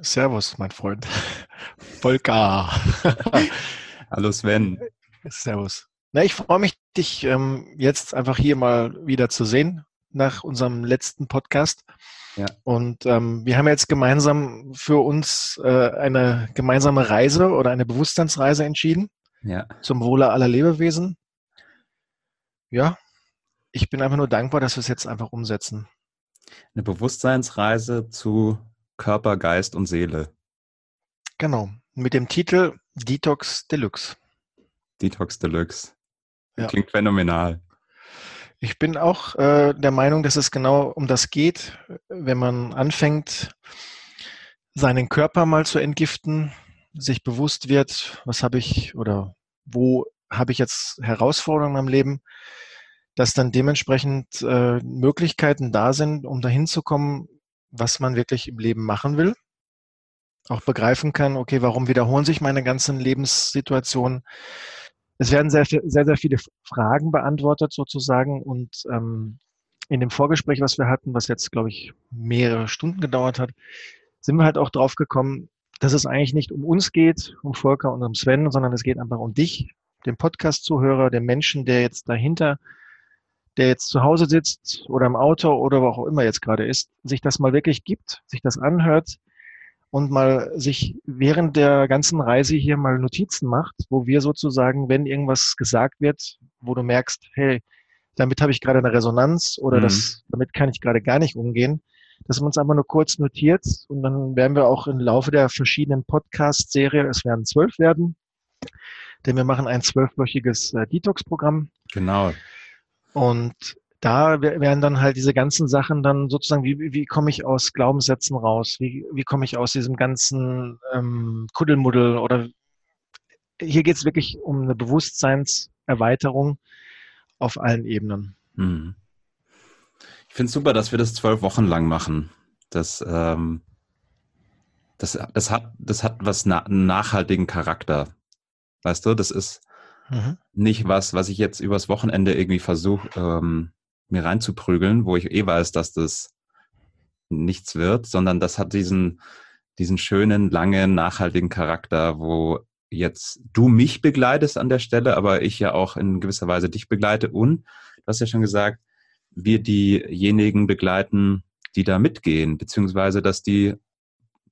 Servus, mein Freund. Volker. Hallo Sven. Servus. Na, ich freue mich, dich ähm, jetzt einfach hier mal wieder zu sehen nach unserem letzten Podcast. Ja. Und ähm, wir haben jetzt gemeinsam für uns äh, eine gemeinsame Reise oder eine Bewusstseinsreise entschieden. Ja. Zum Wohle aller Lebewesen. Ja, ich bin einfach nur dankbar, dass wir es jetzt einfach umsetzen. Eine Bewusstseinsreise zu Körper, Geist und Seele. Genau, mit dem Titel Detox Deluxe. Detox Deluxe. Ja. Klingt phänomenal. Ich bin auch äh, der Meinung, dass es genau um das geht, wenn man anfängt, seinen Körper mal zu entgiften, sich bewusst wird, was habe ich oder wo habe ich jetzt Herausforderungen im Leben, dass dann dementsprechend äh, Möglichkeiten da sind, um dahin zu kommen, was man wirklich im Leben machen will. Auch begreifen kann, okay, warum wiederholen sich meine ganzen Lebenssituationen? Es werden sehr, sehr, sehr viele Fragen beantwortet sozusagen und ähm, in dem Vorgespräch, was wir hatten, was jetzt, glaube ich, mehrere Stunden gedauert hat, sind wir halt auch drauf gekommen, dass es eigentlich nicht um uns geht, um Volker und um Sven, sondern es geht einfach um dich, den Podcast-Zuhörer, den Menschen, der jetzt dahinter der jetzt zu Hause sitzt oder im Auto oder wo auch immer jetzt gerade ist, sich das mal wirklich gibt, sich das anhört und mal sich während der ganzen Reise hier mal Notizen macht, wo wir sozusagen, wenn irgendwas gesagt wird, wo du merkst, hey, damit habe ich gerade eine Resonanz oder mhm. das, damit kann ich gerade gar nicht umgehen, dass man uns einfach nur kurz notiert und dann werden wir auch im Laufe der verschiedenen Podcast-Serie, es werden zwölf werden, denn wir machen ein zwölfwöchiges äh, Detox-Programm. Genau. Und da werden dann halt diese ganzen Sachen dann sozusagen, wie, wie komme ich aus Glaubenssätzen raus? Wie, wie komme ich aus diesem ganzen ähm, Kuddelmuddel? Oder hier geht es wirklich um eine Bewusstseinserweiterung auf allen Ebenen. Hm. Ich finde es super, dass wir das zwölf Wochen lang machen. Das, ähm, das, das, hat, das hat was na nachhaltigen Charakter. Weißt du, das ist, Mhm. Nicht was, was ich jetzt übers Wochenende irgendwie versuche, ähm, mir reinzuprügeln, wo ich eh weiß, dass das nichts wird, sondern das hat diesen, diesen schönen, langen, nachhaltigen Charakter, wo jetzt du mich begleitest an der Stelle, aber ich ja auch in gewisser Weise dich begleite und du hast ja schon gesagt, wir diejenigen begleiten, die da mitgehen, beziehungsweise dass die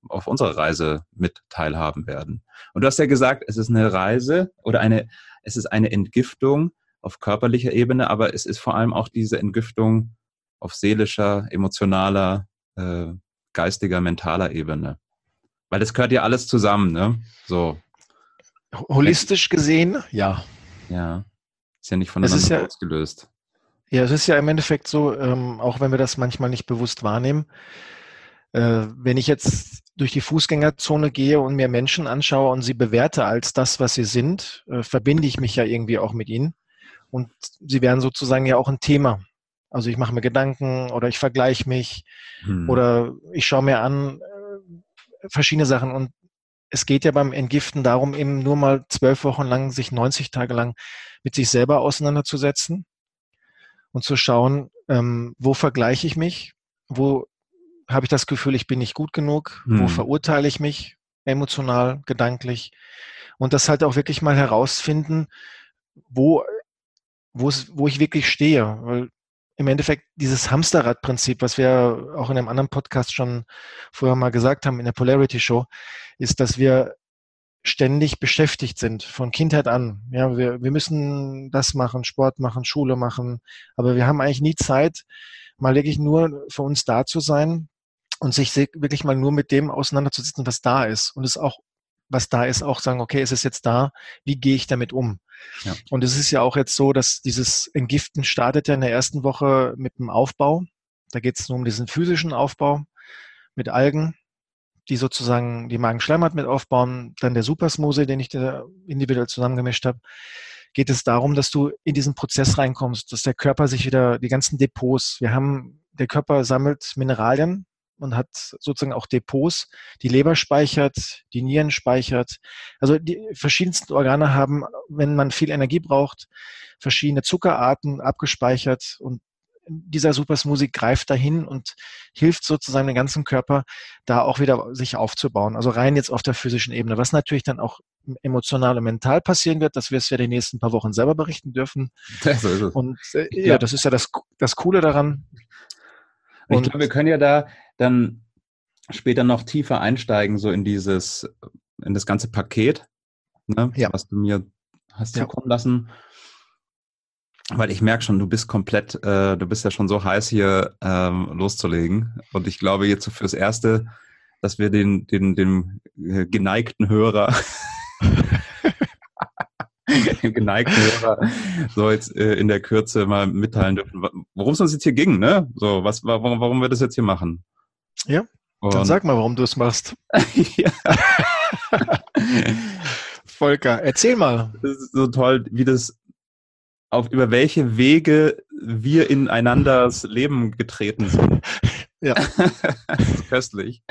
auf unserer Reise mit teilhaben werden. Und du hast ja gesagt, es ist eine Reise oder eine, es ist eine Entgiftung auf körperlicher Ebene, aber es ist vor allem auch diese Entgiftung auf seelischer, emotionaler, äh, geistiger, mentaler Ebene. Weil das gehört ja alles zusammen, ne? So. Holistisch gesehen, ja. Ja. Ist ja nicht voneinander ja, ausgelöst. Ja, es ist ja im Endeffekt so, ähm, auch wenn wir das manchmal nicht bewusst wahrnehmen, äh, wenn ich jetzt durch die Fußgängerzone gehe und mir Menschen anschaue und sie bewerte als das, was sie sind, äh, verbinde ich mich ja irgendwie auch mit ihnen. Und sie werden sozusagen ja auch ein Thema. Also ich mache mir Gedanken oder ich vergleiche mich hm. oder ich schaue mir an äh, verschiedene Sachen. Und es geht ja beim Entgiften darum, eben nur mal zwölf Wochen lang, sich 90 Tage lang mit sich selber auseinanderzusetzen und zu schauen, ähm, wo vergleiche ich mich, wo habe ich das Gefühl, ich bin nicht gut genug? Hm. Wo verurteile ich mich emotional, gedanklich? Und das halt auch wirklich mal herausfinden, wo, wo, ich wirklich stehe. Weil im Endeffekt dieses Hamsterrad-Prinzip, was wir auch in einem anderen Podcast schon vorher mal gesagt haben, in der Polarity Show, ist, dass wir ständig beschäftigt sind, von Kindheit an. Ja, wir, wir müssen das machen, Sport machen, Schule machen, aber wir haben eigentlich nie Zeit, mal wirklich nur für uns da zu sein und sich wirklich mal nur mit dem auseinanderzusetzen, was da ist und es auch, was da ist, auch sagen, okay, es ist jetzt da, wie gehe ich damit um? Ja. Und es ist ja auch jetzt so, dass dieses Entgiften startet ja in der ersten Woche mit dem Aufbau. Da geht es nur um diesen physischen Aufbau mit Algen, die sozusagen die Magenschleimhaut mit aufbauen. Dann der Supersmose, den ich da individuell zusammengemischt habe. Geht es darum, dass du in diesen Prozess reinkommst, dass der Körper sich wieder, die ganzen Depots, wir haben, der Körper sammelt Mineralien, man hat sozusagen auch Depots, die Leber speichert, die Nieren speichert. Also die verschiedensten Organe haben, wenn man viel Energie braucht, verschiedene Zuckerarten abgespeichert und dieser Super Smoothie greift dahin und hilft sozusagen den ganzen Körper da auch wieder sich aufzubauen. Also rein jetzt auf der physischen Ebene. Was natürlich dann auch emotional und mental passieren wird, dass wir es ja die nächsten paar Wochen selber berichten dürfen. Ja, es. Und äh, ja, das ist ja das, das Coole daran. Und ich glaube, wir können ja da dann später noch tiefer einsteigen, so in dieses, in das ganze Paket, ne, ja. was du mir hast zukommen ja. lassen. Weil ich merke schon, du bist komplett, äh, du bist ja schon so heiß hier ähm, loszulegen. Und ich glaube jetzt so fürs Erste, dass wir den, den, den äh, geneigten Hörer, geneigten Hörer so jetzt äh, in der Kürze mal mitteilen dürfen, worum es uns jetzt hier ging, ne? So, was, warum, warum wir das jetzt hier machen. Ja, und dann sag mal, warum du es machst. Volker, erzähl mal. Das ist so toll, wie das auf über welche Wege wir ineinanders Leben getreten sind. Ja. das ist köstlich.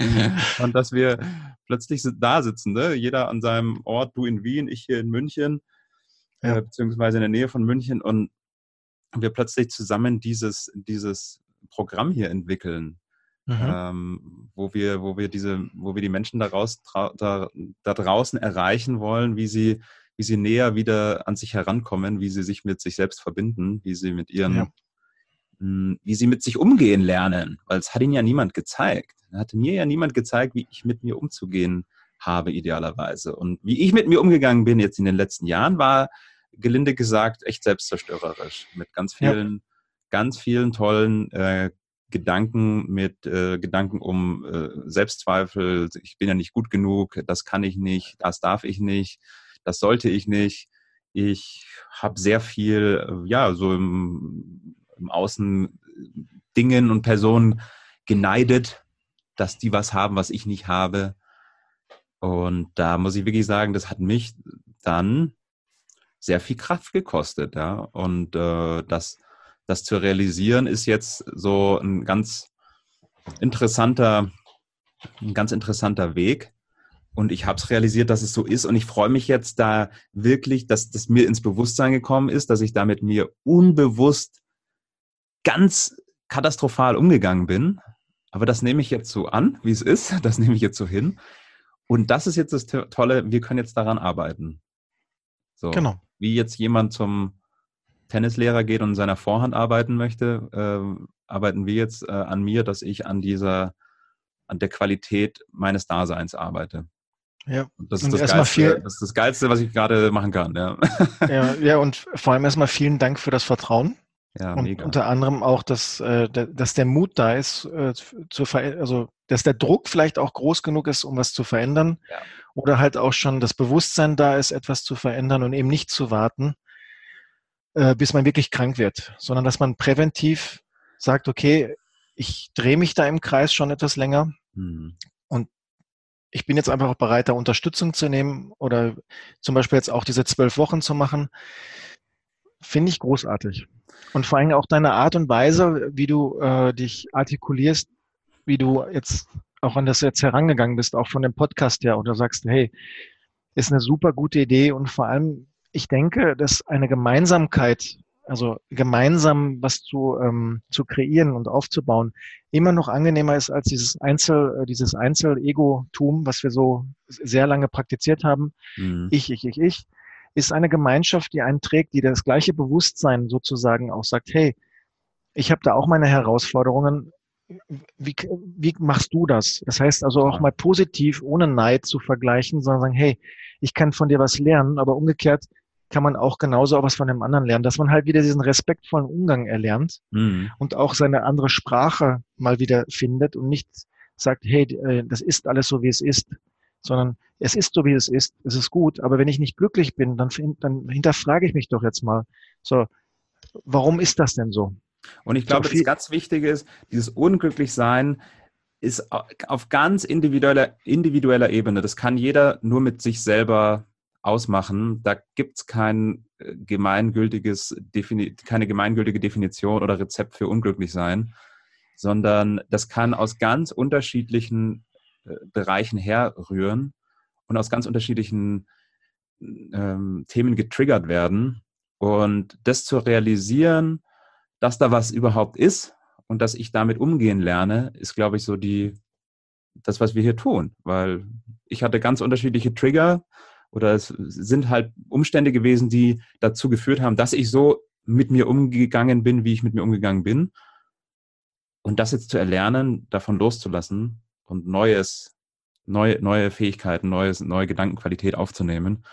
Und dass wir plötzlich da sitzen, ne? jeder an seinem Ort, du in Wien, ich hier in München, ja. äh, beziehungsweise in der Nähe von München und wir plötzlich zusammen dieses, dieses Programm hier entwickeln. Mhm. Ähm, wo wir, wo wir diese, wo wir die Menschen daraus, da, da draußen erreichen wollen, wie sie wie sie näher wieder an sich herankommen, wie sie sich mit sich selbst verbinden, wie sie mit ihren, ja. mh, wie sie mit sich umgehen lernen. Weil es hat ihnen ja niemand gezeigt. Er hatte mir ja niemand gezeigt, wie ich mit mir umzugehen habe, idealerweise. Und wie ich mit mir umgegangen bin jetzt in den letzten Jahren, war gelinde gesagt echt selbstzerstörerisch. Mit ganz vielen, ja. ganz vielen tollen äh, Gedanken, mit äh, Gedanken um äh, Selbstzweifel, ich bin ja nicht gut genug, das kann ich nicht, das darf ich nicht, das sollte ich nicht. Ich habe sehr viel, äh, ja, so im, im Außen Dingen und Personen geneidet, dass die was haben, was ich nicht habe. Und da muss ich wirklich sagen, das hat mich dann sehr viel Kraft gekostet, ja. Und äh, das, das zu realisieren, ist jetzt so ein ganz interessanter, ein ganz interessanter Weg. Und ich habe es realisiert, dass es so ist. Und ich freue mich jetzt da wirklich, dass das mir ins Bewusstsein gekommen ist, dass ich da mit mir unbewusst ganz katastrophal umgegangen bin. Aber das nehme ich jetzt so an, wie es ist. Das nehme ich jetzt so hin. Und das ist jetzt das Tolle, wir können jetzt daran arbeiten. So, genau. Wie jetzt jemand zum Tennislehrer geht und in seiner Vorhand arbeiten möchte, äh, arbeiten wir jetzt äh, an mir, dass ich an dieser, an der Qualität meines Daseins arbeite. Ja, das ist, das, Geilste, viel, das ist das Geilste, was ich gerade machen kann. Ja. ja, ja, und vor allem erstmal vielen Dank für das Vertrauen. Ja, und mega. unter anderem auch, dass, äh, dass der Mut da ist, äh, zu also dass der Druck vielleicht auch groß genug ist, um was zu verändern. Ja. Oder halt auch schon das Bewusstsein da ist, etwas zu verändern und eben nicht zu warten, äh, bis man wirklich krank wird, sondern dass man präventiv sagt, okay, ich drehe mich da im Kreis schon etwas länger. Mhm. Und ich bin jetzt einfach auch bereit, da Unterstützung zu nehmen oder zum Beispiel jetzt auch diese zwölf Wochen zu machen, finde ich großartig. Und vor allem auch deine Art und Weise, wie du äh, dich artikulierst, wie du jetzt auch an das jetzt herangegangen bist, auch von dem Podcast her, oder sagst, hey, ist eine super gute Idee und vor allem, ich denke, dass eine Gemeinsamkeit also gemeinsam was zu, ähm, zu kreieren und aufzubauen, immer noch angenehmer ist als dieses Einzel, äh, dieses Einzel-Ego-Tum, was wir so sehr lange praktiziert haben. Mhm. Ich, ich, ich, ich, ist eine Gemeinschaft, die einen trägt, die das gleiche Bewusstsein sozusagen auch sagt, hey, ich habe da auch meine Herausforderungen. Wie, wie machst du das? Das heißt also auch mal positiv, ohne Neid zu vergleichen, sondern sagen, hey, ich kann von dir was lernen, aber umgekehrt, kann man auch genauso auch was von dem anderen lernen, dass man halt wieder diesen respektvollen Umgang erlernt mhm. und auch seine andere Sprache mal wieder findet und nicht sagt, hey, äh, das ist alles so, wie es ist, sondern es ist so, wie es ist, es ist gut, aber wenn ich nicht glücklich bin, dann, dann hinterfrage ich mich doch jetzt mal, so, warum ist das denn so? Und ich glaube, so das ganz Wichtige ist, dieses Unglücklichsein ist auf ganz individueller, individueller Ebene. Das kann jeder nur mit sich selber ausmachen. Da gibt es kein äh, gemeingültiges, keine gemeingültige Definition oder Rezept für unglücklich sein, sondern das kann aus ganz unterschiedlichen Bereichen herrühren und aus ganz unterschiedlichen ähm, Themen getriggert werden. Und das zu realisieren, dass da was überhaupt ist und dass ich damit umgehen lerne, ist, glaube ich, so die, das, was wir hier tun. Weil ich hatte ganz unterschiedliche Trigger oder es sind halt Umstände gewesen, die dazu geführt haben, dass ich so mit mir umgegangen bin, wie ich mit mir umgegangen bin. Und das jetzt zu erlernen, davon loszulassen und Neues, neue, neue Fähigkeiten, neues, neue Gedankenqualität aufzunehmen,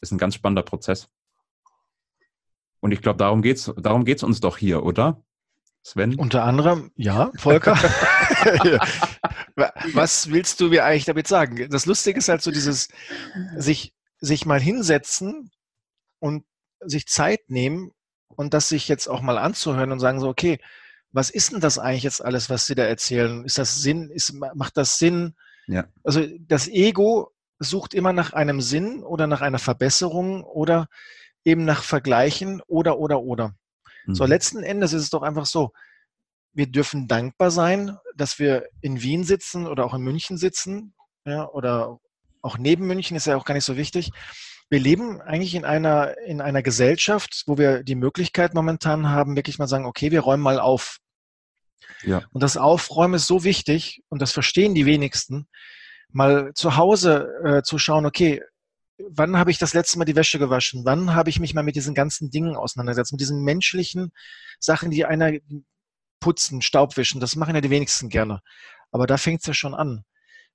ist ein ganz spannender Prozess. Und ich glaube, darum geht's, darum geht's uns doch hier, oder? Sven? Unter anderem, ja, Volker. Was willst du mir eigentlich damit sagen? Das Lustige ist halt so dieses, sich, sich mal hinsetzen und sich Zeit nehmen und das sich jetzt auch mal anzuhören und sagen so, okay, was ist denn das eigentlich jetzt alles, was Sie da erzählen? Ist das Sinn? Ist, macht das Sinn? Ja. Also das Ego sucht immer nach einem Sinn oder nach einer Verbesserung oder eben nach Vergleichen oder, oder, oder. Mhm. So, letzten Endes ist es doch einfach so, wir dürfen dankbar sein, dass wir in Wien sitzen oder auch in München sitzen, ja, oder auch neben München ist ja auch gar nicht so wichtig. Wir leben eigentlich in einer, in einer Gesellschaft, wo wir die Möglichkeit momentan haben, wirklich mal sagen, okay, wir räumen mal auf. Ja. Und das Aufräumen ist so wichtig und das verstehen die wenigsten, mal zu Hause äh, zu schauen, okay, wann habe ich das letzte Mal die Wäsche gewaschen? Wann habe ich mich mal mit diesen ganzen Dingen auseinandergesetzt, mit diesen menschlichen Sachen, die einer putzen, Staubwischen, das machen ja die wenigsten gerne. Aber da fängt es ja schon an.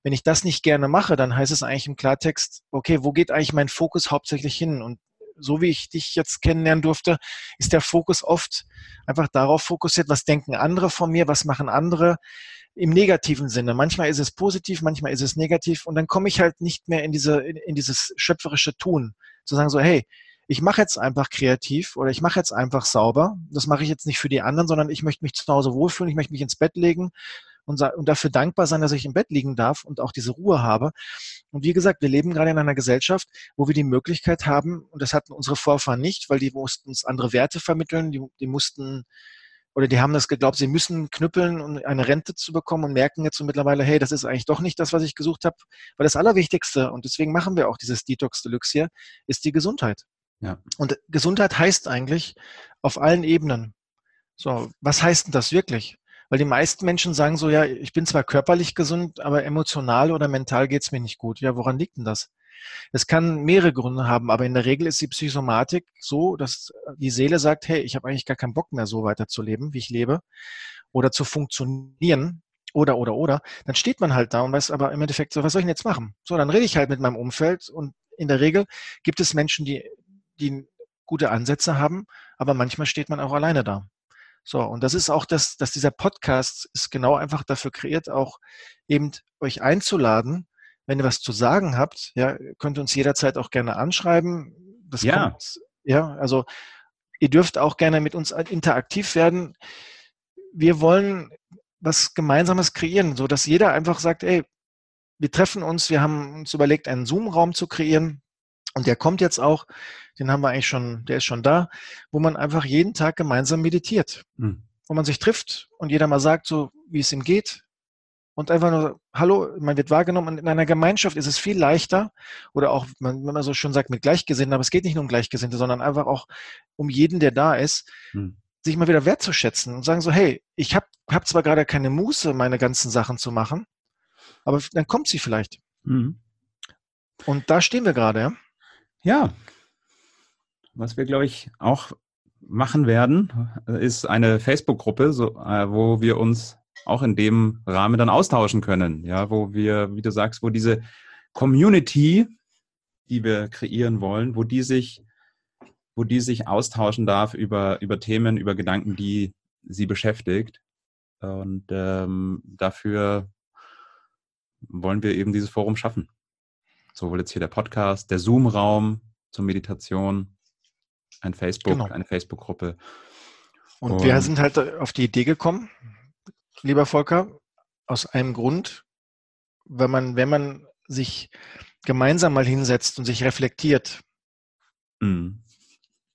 Wenn ich das nicht gerne mache, dann heißt es eigentlich im Klartext, okay, wo geht eigentlich mein Fokus hauptsächlich hin? Und so wie ich dich jetzt kennenlernen durfte, ist der Fokus oft einfach darauf fokussiert, was denken andere von mir, was machen andere im negativen Sinne. Manchmal ist es positiv, manchmal ist es negativ und dann komme ich halt nicht mehr in diese in, in dieses schöpferische Tun, zu sagen so, hey, ich mache jetzt einfach kreativ oder ich mache jetzt einfach sauber. Das mache ich jetzt nicht für die anderen, sondern ich möchte mich zu Hause wohlfühlen, ich möchte mich ins Bett legen und, und dafür dankbar sein, dass ich im Bett liegen darf und auch diese Ruhe habe. Und wie gesagt, wir leben gerade in einer Gesellschaft, wo wir die Möglichkeit haben, und das hatten unsere Vorfahren nicht, weil die mussten uns andere Werte vermitteln, die, die mussten oder die haben das geglaubt, sie müssen knüppeln, um eine Rente zu bekommen und merken jetzt so mittlerweile, hey, das ist eigentlich doch nicht das, was ich gesucht habe. Weil das Allerwichtigste, und deswegen machen wir auch dieses Detox Deluxe hier, ist die Gesundheit. Ja. Und Gesundheit heißt eigentlich auf allen Ebenen. So, was heißt denn das wirklich? Weil die meisten Menschen sagen so, ja, ich bin zwar körperlich gesund, aber emotional oder mental geht's mir nicht gut. Ja, woran liegt denn das? Es kann mehrere Gründe haben, aber in der Regel ist die Psychosomatik so, dass die Seele sagt, hey, ich habe eigentlich gar keinen Bock mehr, so weiterzuleben, wie ich lebe, oder zu funktionieren, oder, oder, oder. Dann steht man halt da und weiß aber im Endeffekt so, was soll ich denn jetzt machen? So, dann rede ich halt mit meinem Umfeld und in der Regel gibt es Menschen, die, die gute Ansätze haben, aber manchmal steht man auch alleine da. So, und das ist auch das, dass dieser Podcast ist genau einfach dafür kreiert, auch eben euch einzuladen, wenn ihr was zu sagen habt, ja, könnt ihr uns jederzeit auch gerne anschreiben. Das ja. Kommt, ja, also ihr dürft auch gerne mit uns interaktiv werden. Wir wollen was Gemeinsames kreieren, so dass jeder einfach sagt, ey, wir treffen uns, wir haben uns überlegt, einen Zoom-Raum zu kreieren. Und der kommt jetzt auch, den haben wir eigentlich schon, der ist schon da, wo man einfach jeden Tag gemeinsam meditiert. Mhm. Wo man sich trifft und jeder mal sagt, so wie es ihm geht, und einfach nur, hallo, man wird wahrgenommen. Und in einer Gemeinschaft ist es viel leichter oder auch, wenn man so schon sagt, mit Gleichgesinnten, aber es geht nicht nur um Gleichgesinnte, sondern einfach auch um jeden, der da ist, hm. sich mal wieder wertzuschätzen und sagen so, hey, ich habe hab zwar gerade keine Muße, meine ganzen Sachen zu machen, aber dann kommt sie vielleicht. Hm. Und da stehen wir gerade, ja? Ja. Was wir, glaube ich, auch machen werden, ist eine Facebook-Gruppe, so, äh, wo wir uns auch in dem Rahmen dann austauschen können. Ja, wo wir, wie du sagst, wo diese Community, die wir kreieren wollen, wo die sich, wo die sich austauschen darf über, über Themen, über Gedanken, die sie beschäftigt. Und ähm, dafür wollen wir eben dieses Forum schaffen. Sowohl jetzt hier der Podcast, der Zoom-Raum zur Meditation, ein Facebook, genau. eine Facebook-Gruppe. Und, Und wir sind halt auf die Idee gekommen, lieber Volker, aus einem Grund, wenn man, wenn man sich gemeinsam mal hinsetzt und sich reflektiert, mhm.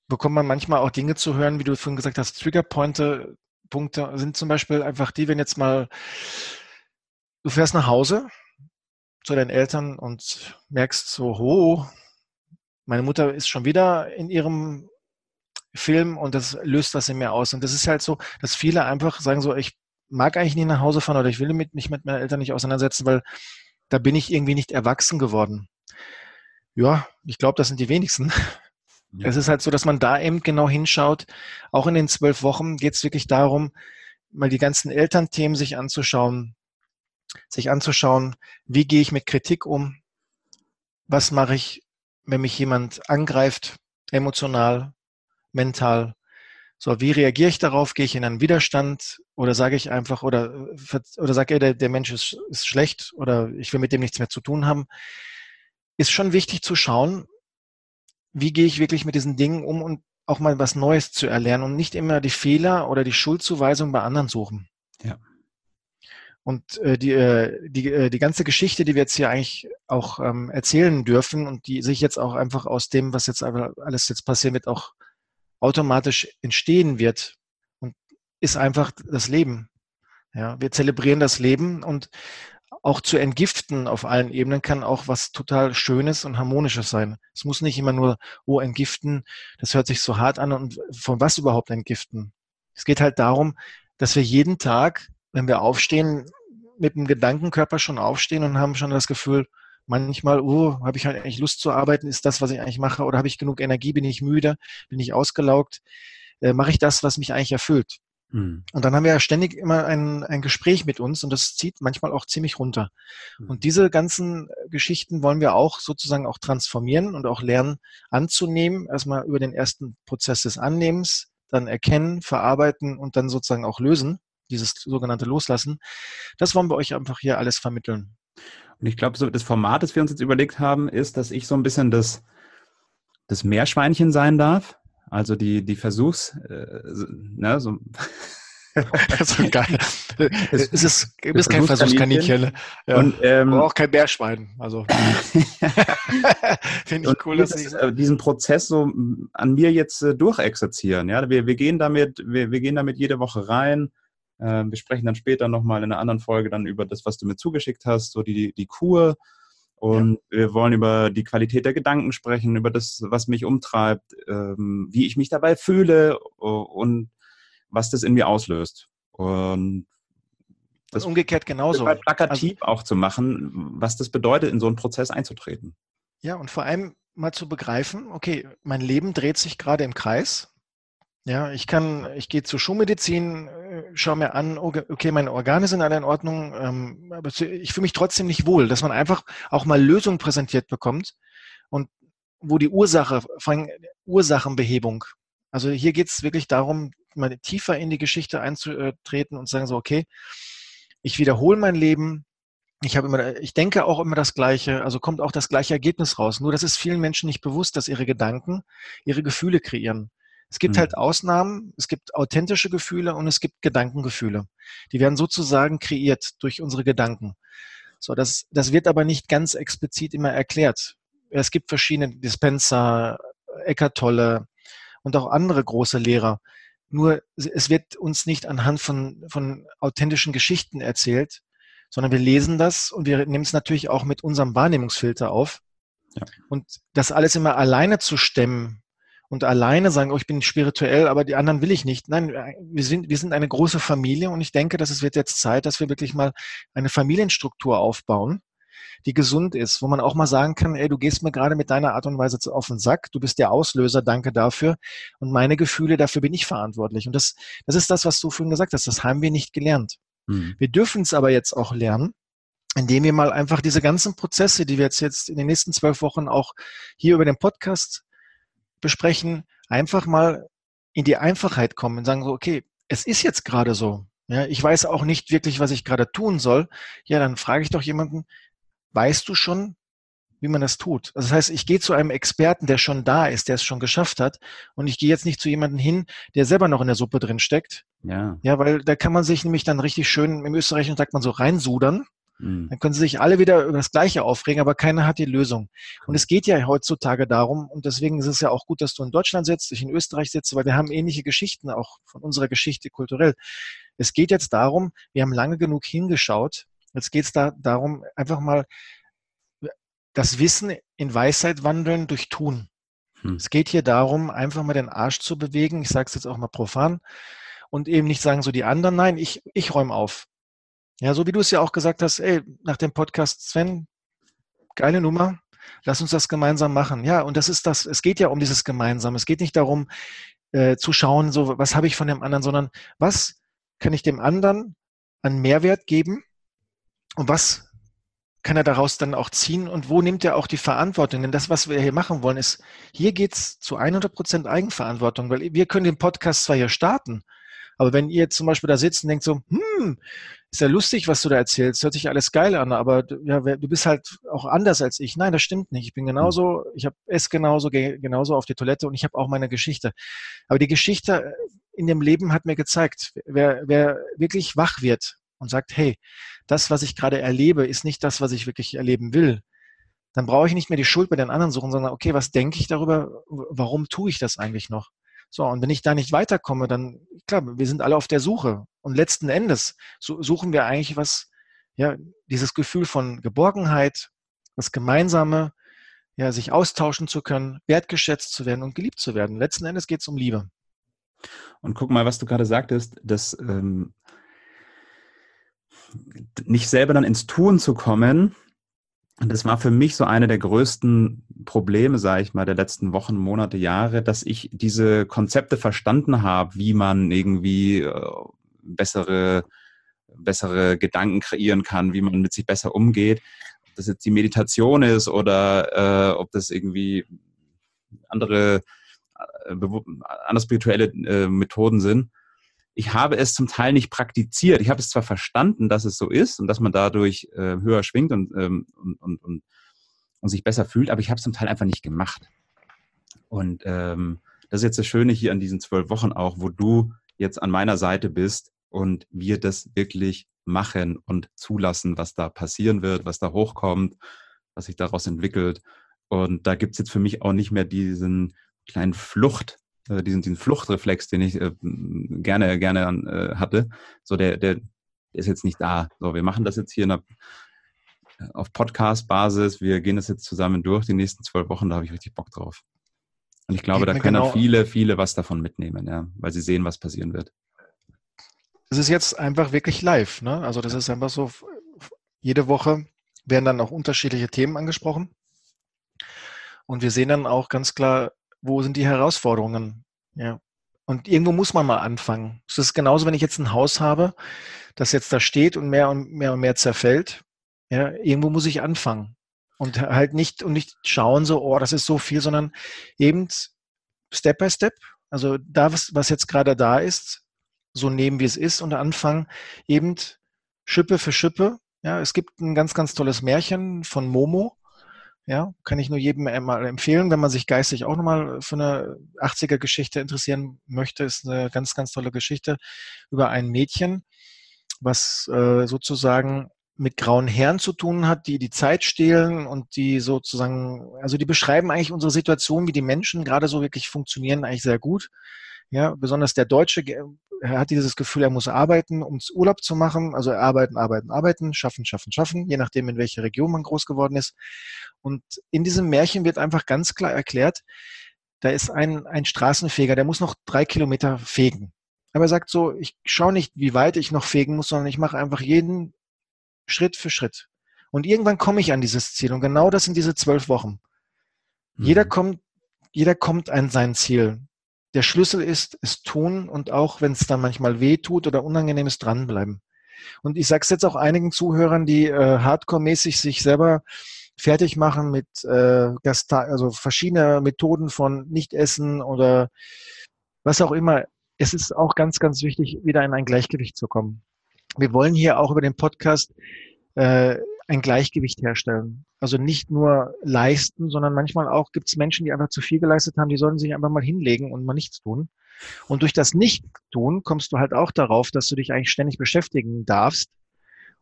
bekommt man manchmal auch Dinge zu hören, wie du vorhin gesagt hast, Triggerpointe, Punkte sind zum Beispiel einfach die, wenn jetzt mal du fährst nach Hause zu deinen Eltern und merkst so, ho, meine Mutter ist schon wieder in ihrem Film und das löst was in mir aus. Und das ist halt so, dass viele einfach sagen so, ich mag eigentlich nie nach Hause fahren oder ich will mich mit meinen Eltern nicht auseinandersetzen, weil da bin ich irgendwie nicht erwachsen geworden. Ja, ich glaube, das sind die wenigsten. Ja. Es ist halt so, dass man da eben genau hinschaut. Auch in den zwölf Wochen geht es wirklich darum, mal die ganzen Elternthemen sich anzuschauen, sich anzuschauen, wie gehe ich mit Kritik um, was mache ich, wenn mich jemand angreift, emotional, mental, so, wie reagiere ich darauf? Gehe ich in einen Widerstand oder sage ich einfach oder, oder sage, der, der Mensch ist, ist schlecht oder ich will mit dem nichts mehr zu tun haben? Ist schon wichtig zu schauen, wie gehe ich wirklich mit diesen Dingen um und auch mal was Neues zu erlernen und nicht immer die Fehler oder die Schuldzuweisung bei anderen suchen. Und äh, die, äh, die, äh, die ganze Geschichte, die wir jetzt hier eigentlich auch ähm, erzählen dürfen und die sich jetzt auch einfach aus dem, was jetzt alles jetzt passieren wird, auch automatisch entstehen wird und ist einfach das Leben. Ja, wir zelebrieren das Leben und auch zu entgiften auf allen Ebenen kann auch was total Schönes und Harmonisches sein. Es muss nicht immer nur, oh, entgiften, das hört sich so hart an und von was überhaupt entgiften? Es geht halt darum, dass wir jeden Tag, wenn wir aufstehen, mit dem Gedankenkörper schon aufstehen und haben schon das Gefühl, manchmal, oh, habe ich halt eigentlich Lust zu arbeiten, ist das, was ich eigentlich mache, oder habe ich genug Energie, bin ich müde, bin ich ausgelaugt, äh, mache ich das, was mich eigentlich erfüllt. Mhm. Und dann haben wir ja ständig immer ein, ein Gespräch mit uns und das zieht manchmal auch ziemlich runter. Mhm. Und diese ganzen Geschichten wollen wir auch sozusagen auch transformieren und auch lernen anzunehmen, erstmal über den ersten Prozess des Annehmens, dann erkennen, verarbeiten und dann sozusagen auch lösen, dieses sogenannte Loslassen. Das wollen wir euch einfach hier alles vermitteln. Und ich glaube, so das Format, das wir uns jetzt überlegt haben, ist, dass ich so ein bisschen das, das Meerschweinchen sein darf. Also die, die Versuchs, äh, ne, so. so geil. Es, es ist, du bist kein Versuchskaninchen. Ja. Und, ähm, Aber auch kein Meerschwein. Also finde ich cool, dass ich äh, diesen Prozess so an mir jetzt äh, durchexerzieren. Ja, wir, wir gehen damit, wir, wir gehen damit jede Woche rein äh, wir sprechen dann später nochmal in einer anderen Folge dann über das, was du mir zugeschickt hast, so die, die Kur. Und ja. wir wollen über die Qualität der Gedanken sprechen, über das, was mich umtreibt, ähm, wie ich mich dabei fühle und was das in mir auslöst. Und das umgekehrt genauso. Plakativ also, auch zu machen, was das bedeutet, in so einen Prozess einzutreten. Ja, und vor allem mal zu begreifen, okay, mein Leben dreht sich gerade im Kreis. Ja, ich kann, ich gehe zur Schulmedizin, äh, schaue mir an, okay, meine Organe sind alle in Ordnung, ähm, aber ich fühle mich trotzdem nicht wohl, dass man einfach auch mal Lösungen präsentiert bekommt und wo die Ursache, vor allem Ursachenbehebung. Also hier geht es wirklich darum, mal tiefer in die Geschichte einzutreten und sagen so, okay, ich wiederhole mein Leben, ich habe immer, ich denke auch immer das Gleiche, also kommt auch das gleiche Ergebnis raus. Nur das ist vielen Menschen nicht bewusst, dass ihre Gedanken ihre Gefühle kreieren. Es gibt mhm. halt Ausnahmen, es gibt authentische Gefühle und es gibt Gedankengefühle. Die werden sozusagen kreiert durch unsere Gedanken. So, das, das wird aber nicht ganz explizit immer erklärt. Es gibt verschiedene Dispenser, Eckart Tolle und auch andere große Lehrer. Nur es wird uns nicht anhand von, von authentischen Geschichten erzählt, sondern wir lesen das und wir nehmen es natürlich auch mit unserem Wahrnehmungsfilter auf. Ja. Und das alles immer alleine zu stemmen, und alleine sagen, oh, ich bin spirituell, aber die anderen will ich nicht. Nein, wir sind, wir sind eine große Familie und ich denke, dass es wird jetzt Zeit, dass wir wirklich mal eine Familienstruktur aufbauen, die gesund ist, wo man auch mal sagen kann, ey, du gehst mir gerade mit deiner Art und Weise auf den Sack, du bist der Auslöser, danke dafür. Und meine Gefühle, dafür bin ich verantwortlich. Und das, das ist das, was du vorhin gesagt hast, das haben wir nicht gelernt. Hm. Wir dürfen es aber jetzt auch lernen, indem wir mal einfach diese ganzen Prozesse, die wir jetzt, jetzt in den nächsten zwölf Wochen auch hier über den Podcast besprechen, einfach mal in die Einfachheit kommen und sagen so, okay, es ist jetzt gerade so. Ja, ich weiß auch nicht wirklich, was ich gerade tun soll. Ja, dann frage ich doch jemanden, weißt du schon, wie man das tut? Also das heißt, ich gehe zu einem Experten, der schon da ist, der es schon geschafft hat, und ich gehe jetzt nicht zu jemandem hin, der selber noch in der Suppe drin steckt. Ja. Ja, weil da kann man sich nämlich dann richtig schön, im Österreichischen sagt man so reinsudern. Mhm. Dann können sie sich alle wieder über das Gleiche aufregen, aber keiner hat die Lösung. Und es geht ja heutzutage darum, und deswegen ist es ja auch gut, dass du in Deutschland sitzt, ich in Österreich sitze, weil wir haben ähnliche Geschichten auch von unserer Geschichte kulturell. Es geht jetzt darum, wir haben lange genug hingeschaut, jetzt geht es da darum, einfach mal das Wissen in Weisheit wandeln durch Tun. Hm. Es geht hier darum, einfach mal den Arsch zu bewegen. Ich sage es jetzt auch mal profan und eben nicht sagen so die anderen. Nein, ich, ich räume auf. Ja, so wie du es ja auch gesagt hast, ey, nach dem Podcast, Sven, geile Nummer, lass uns das gemeinsam machen. Ja, und das ist das, es geht ja um dieses Gemeinsam. Es geht nicht darum, äh, zu schauen, so, was habe ich von dem anderen, sondern was kann ich dem anderen an Mehrwert geben und was kann er daraus dann auch ziehen und wo nimmt er auch die Verantwortung? Denn das, was wir hier machen wollen, ist, hier geht's zu 100 Prozent Eigenverantwortung, weil wir können den Podcast zwar hier starten, aber wenn ihr zum Beispiel da sitzt und denkt so, hm, ist ja lustig, was du da erzählst, hört sich alles geil an, aber ja, du bist halt auch anders als ich. Nein, das stimmt nicht. Ich bin genauso, ich habe es genauso, genauso auf die Toilette und ich habe auch meine Geschichte. Aber die Geschichte in dem Leben hat mir gezeigt, wer, wer wirklich wach wird und sagt, hey, das, was ich gerade erlebe, ist nicht das, was ich wirklich erleben will, dann brauche ich nicht mehr die Schuld bei den anderen suchen, sondern okay, was denke ich darüber? Warum tue ich das eigentlich noch? So, und wenn ich da nicht weiterkomme, dann, klar, wir sind alle auf der Suche. Und letzten Endes suchen wir eigentlich was, ja, dieses Gefühl von Geborgenheit, das Gemeinsame, ja, sich austauschen zu können, wertgeschätzt zu werden und geliebt zu werden. Letzten Endes geht es um Liebe. Und guck mal, was du gerade sagtest, dass ähm, nicht selber dann ins Tun zu kommen, das war für mich so eine der größten Probleme, sage ich mal, der letzten Wochen, Monate, Jahre, dass ich diese Konzepte verstanden habe, wie man irgendwie äh, bessere, bessere Gedanken kreieren kann, wie man mit sich besser umgeht. Ob das jetzt die Meditation ist oder äh, ob das irgendwie andere, äh, andere spirituelle äh, Methoden sind ich habe es zum Teil nicht praktiziert. Ich habe es zwar verstanden, dass es so ist und dass man dadurch äh, höher schwingt und, ähm, und, und, und, und, sich besser fühlt, aber ich habe es zum Teil einfach nicht gemacht. Und ähm, das ist jetzt das Schöne hier an diesen zwölf Wochen auch, wo du jetzt an meiner Seite bist und wir das wirklich machen und zulassen, was da passieren wird, was da hochkommt, was sich daraus entwickelt. Und da gibt es jetzt für mich auch nicht mehr diesen kleinen Flucht, äh, diesen, diesen Fluchtreflex, den ich äh, gerne, gerne äh, hatte, so der, der ist jetzt nicht da. So, wir machen das jetzt hier einer, auf Podcast-Basis. Wir gehen das jetzt zusammen durch die nächsten zwölf Wochen. Da habe ich richtig Bock drauf. Und ich glaube, da können genau. viele, viele was davon mitnehmen, ja, weil sie sehen, was passieren wird. Das ist jetzt einfach wirklich live. Ne? Also das ist einfach so, jede Woche werden dann auch unterschiedliche Themen angesprochen. Und wir sehen dann auch ganz klar, wo sind die Herausforderungen? Ja. Und irgendwo muss man mal anfangen. Es ist genauso, wenn ich jetzt ein Haus habe, das jetzt da steht und mehr und mehr und mehr zerfällt. Ja, irgendwo muss ich anfangen. Und halt nicht, und nicht schauen so, oh, das ist so viel, sondern eben Step by Step. Also da, was, was jetzt gerade da ist, so nehmen, wie es ist und anfangen, eben Schippe für Schippe. Ja, es gibt ein ganz, ganz tolles Märchen von Momo. Ja, kann ich nur jedem mal empfehlen, wenn man sich geistig auch nochmal für eine 80er-Geschichte interessieren möchte. Ist eine ganz, ganz tolle Geschichte über ein Mädchen, was äh, sozusagen mit grauen Herren zu tun hat, die die Zeit stehlen und die sozusagen, also die beschreiben eigentlich unsere Situation, wie die Menschen gerade so wirklich funktionieren, eigentlich sehr gut. Ja, besonders der Deutsche er hat dieses Gefühl, er muss arbeiten, um Urlaub zu machen. Also arbeiten, arbeiten, arbeiten, schaffen, schaffen, schaffen, je nachdem, in welcher Region man groß geworden ist. Und in diesem Märchen wird einfach ganz klar erklärt, da ist ein, ein Straßenfeger, der muss noch drei Kilometer fegen. Aber er sagt so, ich schaue nicht, wie weit ich noch fegen muss, sondern ich mache einfach jeden Schritt für Schritt. Und irgendwann komme ich an dieses Ziel. Und genau das sind diese zwölf Wochen. Mhm. Jeder kommt, jeder kommt an sein Ziel der Schlüssel ist, es tun und auch, wenn es dann manchmal weh tut oder unangenehm ist, dranbleiben. Und ich sage es jetzt auch einigen Zuhörern, die äh, hardcore-mäßig sich selber fertig machen mit äh, Gasta also verschiedene Methoden von Nichtessen oder was auch immer. Es ist auch ganz, ganz wichtig, wieder in ein Gleichgewicht zu kommen. Wir wollen hier auch über den Podcast äh, ein Gleichgewicht herstellen. Also nicht nur leisten, sondern manchmal auch gibt es Menschen, die einfach zu viel geleistet haben, die sollen sich einfach mal hinlegen und mal nichts tun. Und durch das Nicht-Tun kommst du halt auch darauf, dass du dich eigentlich ständig beschäftigen darfst.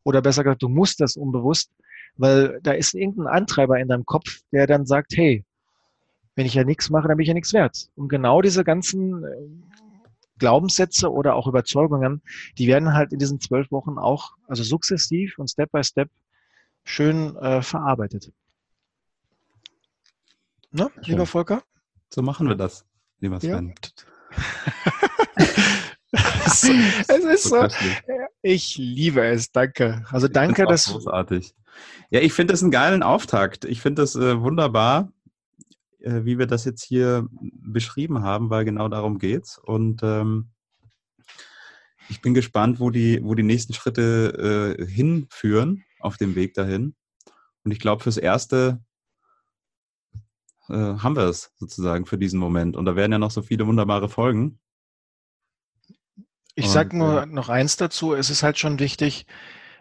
Oder besser gesagt, du musst das unbewusst, weil da ist irgendein Antreiber in deinem Kopf, der dann sagt, hey, wenn ich ja nichts mache, dann bin ich ja nichts wert. Und genau diese ganzen äh, Glaubenssätze oder auch Überzeugungen, die werden halt in diesen zwölf Wochen auch, also sukzessiv und Step by Step schön äh, verarbeitet. Ne, lieber Volker? So machen wir das, lieber Sven. Ja. es, es ist so, ich liebe es, danke. Also danke, dass. Großartig. Ja, ich finde das einen geilen Auftakt. Ich finde das äh, wunderbar, äh, wie wir das jetzt hier beschrieben haben, weil genau darum geht's. Und ähm, ich bin gespannt, wo die, wo die nächsten Schritte äh, hinführen auf dem Weg dahin. Und ich glaube, fürs Erste äh, haben wir es sozusagen für diesen Moment. Und da werden ja noch so viele wunderbare Folgen. Ich sage nur äh, noch eins dazu. Es ist halt schon wichtig,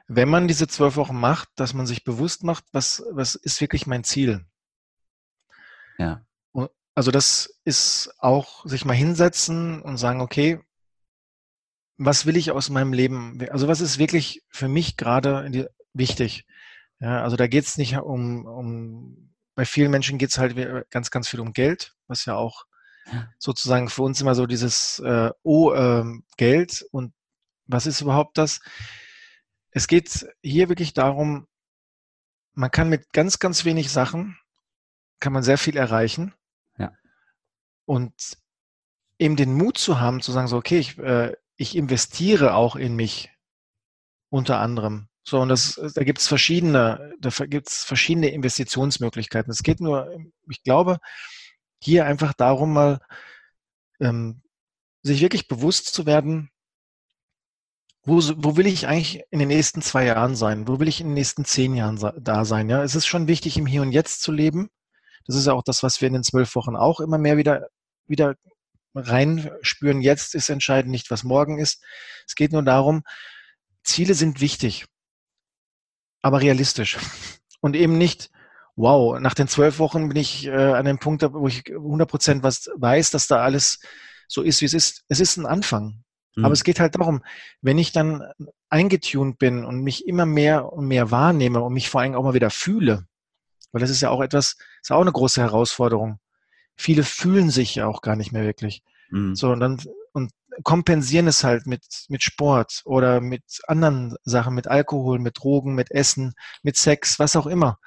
wenn man diese zwölf Wochen macht, dass man sich bewusst macht, was, was ist wirklich mein Ziel. Ja. Also das ist auch sich mal hinsetzen und sagen, okay, was will ich aus meinem Leben? Also was ist wirklich für mich gerade wichtig? Ja, also da geht es nicht um, um, bei vielen Menschen geht es halt ganz, ganz viel um Geld, was ja auch sozusagen für uns immer so dieses, äh, oh, äh, Geld und was ist überhaupt das? Es geht hier wirklich darum, man kann mit ganz, ganz wenig Sachen, kann man sehr viel erreichen. Ja. Und eben den Mut zu haben, zu sagen, so, okay, ich, äh, ich investiere auch in mich, unter anderem. So, und das, da gibt es verschiedene, da gibt es verschiedene Investitionsmöglichkeiten. Es geht nur, ich glaube, hier einfach darum, mal ähm, sich wirklich bewusst zu werden, wo, wo will ich eigentlich in den nächsten zwei Jahren sein? Wo will ich in den nächsten zehn Jahren da sein? Ja, es ist schon wichtig, im Hier und Jetzt zu leben. Das ist ja auch das, was wir in den zwölf Wochen auch immer mehr wieder, wieder reinspüren. Jetzt ist entscheidend nicht, was morgen ist. Es geht nur darum, Ziele sind wichtig, aber realistisch. Und eben nicht, wow, nach den zwölf Wochen bin ich äh, an dem Punkt, wo ich 100 Prozent was weiß, dass da alles so ist, wie es ist. Es ist ein Anfang. Mhm. Aber es geht halt darum, wenn ich dann eingetunt bin und mich immer mehr und mehr wahrnehme und mich vor allem auch mal wieder fühle, weil das ist ja auch etwas, ist auch eine große Herausforderung. Viele fühlen sich ja auch gar nicht mehr wirklich. Mhm. So, und dann, und kompensieren es halt mit, mit Sport oder mit anderen Sachen, mit Alkohol, mit Drogen, mit Essen, mit Sex, was auch immer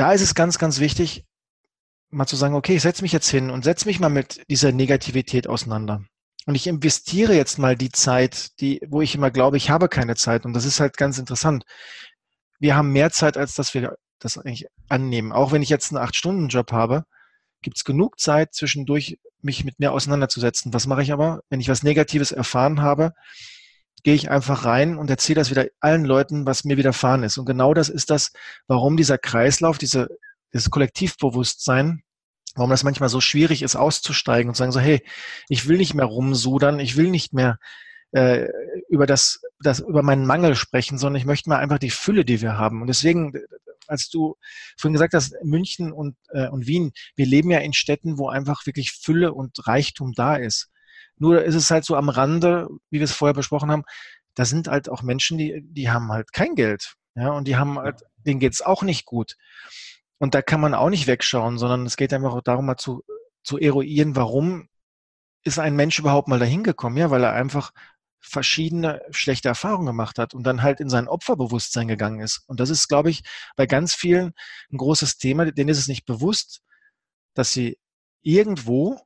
da ist es ganz, ganz wichtig, mal zu sagen, okay, ich setze mich jetzt hin und setze mich mal mit dieser Negativität auseinander. Und ich investiere jetzt mal die Zeit, die, wo ich immer glaube, ich habe keine Zeit. Und das ist halt ganz interessant. Wir haben mehr Zeit, als dass wir das eigentlich annehmen. Auch wenn ich jetzt einen Acht-Stunden-Job habe, gibt es genug Zeit, zwischendurch mich mit mir auseinanderzusetzen. Was mache ich aber, wenn ich was Negatives erfahren habe? gehe ich einfach rein und erzähle das wieder allen Leuten, was mir widerfahren ist. Und genau das ist das, warum dieser Kreislauf, diese, dieses Kollektivbewusstsein, warum das manchmal so schwierig ist, auszusteigen und zu sagen so, hey, ich will nicht mehr rumsudern, ich will nicht mehr äh, über das, das, über meinen Mangel sprechen, sondern ich möchte mal einfach die Fülle, die wir haben. Und deswegen, als du vorhin gesagt hast, München und, äh, und Wien, wir leben ja in Städten, wo einfach wirklich Fülle und Reichtum da ist. Nur ist es halt so am Rande, wie wir es vorher besprochen haben, da sind halt auch Menschen, die, die haben halt kein Geld. Ja, und die haben halt, denen geht's auch nicht gut. Und da kann man auch nicht wegschauen, sondern es geht einfach auch darum, mal zu, zu eruieren, warum ist ein Mensch überhaupt mal dahin gekommen? Ja, weil er einfach verschiedene schlechte Erfahrungen gemacht hat und dann halt in sein Opferbewusstsein gegangen ist. Und das ist, glaube ich, bei ganz vielen ein großes Thema, denen ist es nicht bewusst, dass sie irgendwo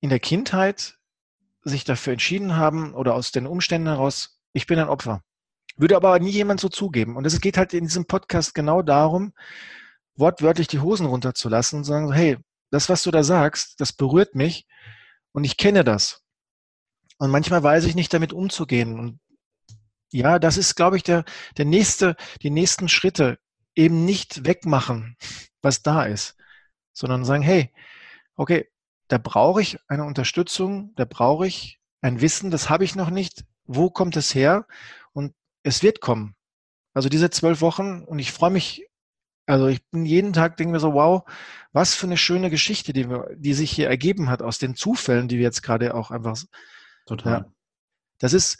in der Kindheit sich dafür entschieden haben oder aus den Umständen heraus, ich bin ein Opfer. Würde aber nie jemand so zugeben. Und es geht halt in diesem Podcast genau darum, wortwörtlich die Hosen runterzulassen und sagen, hey, das, was du da sagst, das berührt mich und ich kenne das. Und manchmal weiß ich nicht, damit umzugehen. Und ja, das ist, glaube ich, der, der nächste, die nächsten Schritte eben nicht wegmachen, was da ist, sondern sagen, hey, okay, da brauche ich eine Unterstützung, da brauche ich ein Wissen, das habe ich noch nicht. Wo kommt es her? Und es wird kommen. Also diese zwölf Wochen und ich freue mich, also ich bin jeden Tag, denke mir so, wow, was für eine schöne Geschichte, die, wir, die sich hier ergeben hat aus den Zufällen, die wir jetzt gerade auch einfach. Total. Ja, das ist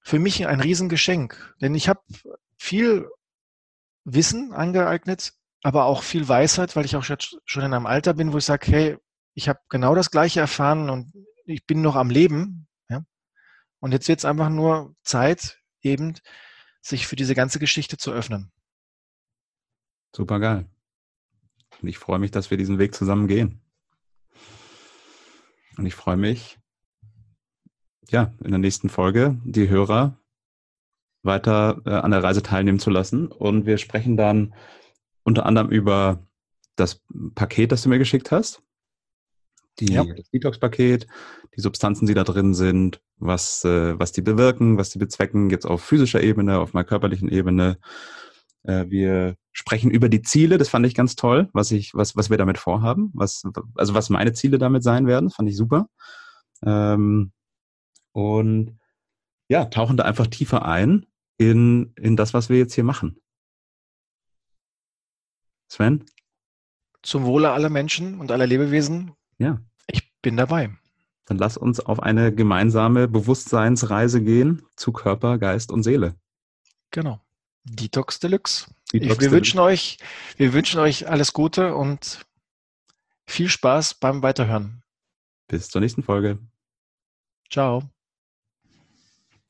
für mich ein Riesengeschenk, denn ich habe viel Wissen angeeignet, aber auch viel Weisheit, weil ich auch schon in einem Alter bin, wo ich sage, hey, ich habe genau das Gleiche erfahren und ich bin noch am Leben. Ja? Und jetzt wird es einfach nur Zeit, eben sich für diese ganze Geschichte zu öffnen. Super geil. Und ich freue mich, dass wir diesen Weg zusammen gehen. Und ich freue mich, ja, in der nächsten Folge die Hörer weiter äh, an der Reise teilnehmen zu lassen. Und wir sprechen dann unter anderem über das Paket, das du mir geschickt hast. Die, ja. Das Detox-Paket, die Substanzen, die da drin sind, was, äh, was die bewirken, was die bezwecken, jetzt auf physischer Ebene, auf meiner körperlichen Ebene. Äh, wir sprechen über die Ziele, das fand ich ganz toll, was ich, was, was wir damit vorhaben, was, also was meine Ziele damit sein werden, fand ich super. Ähm, und ja, tauchen da einfach tiefer ein in, in das, was wir jetzt hier machen. Sven? Zum Wohle aller Menschen und aller Lebewesen. Ja. Ich bin dabei. Dann lass uns auf eine gemeinsame Bewusstseinsreise gehen zu Körper, Geist und Seele. Genau. Detox Deluxe. Detox ich, wir, Deluxe. Wünschen euch, wir wünschen euch alles Gute und viel Spaß beim Weiterhören. Bis zur nächsten Folge. Ciao.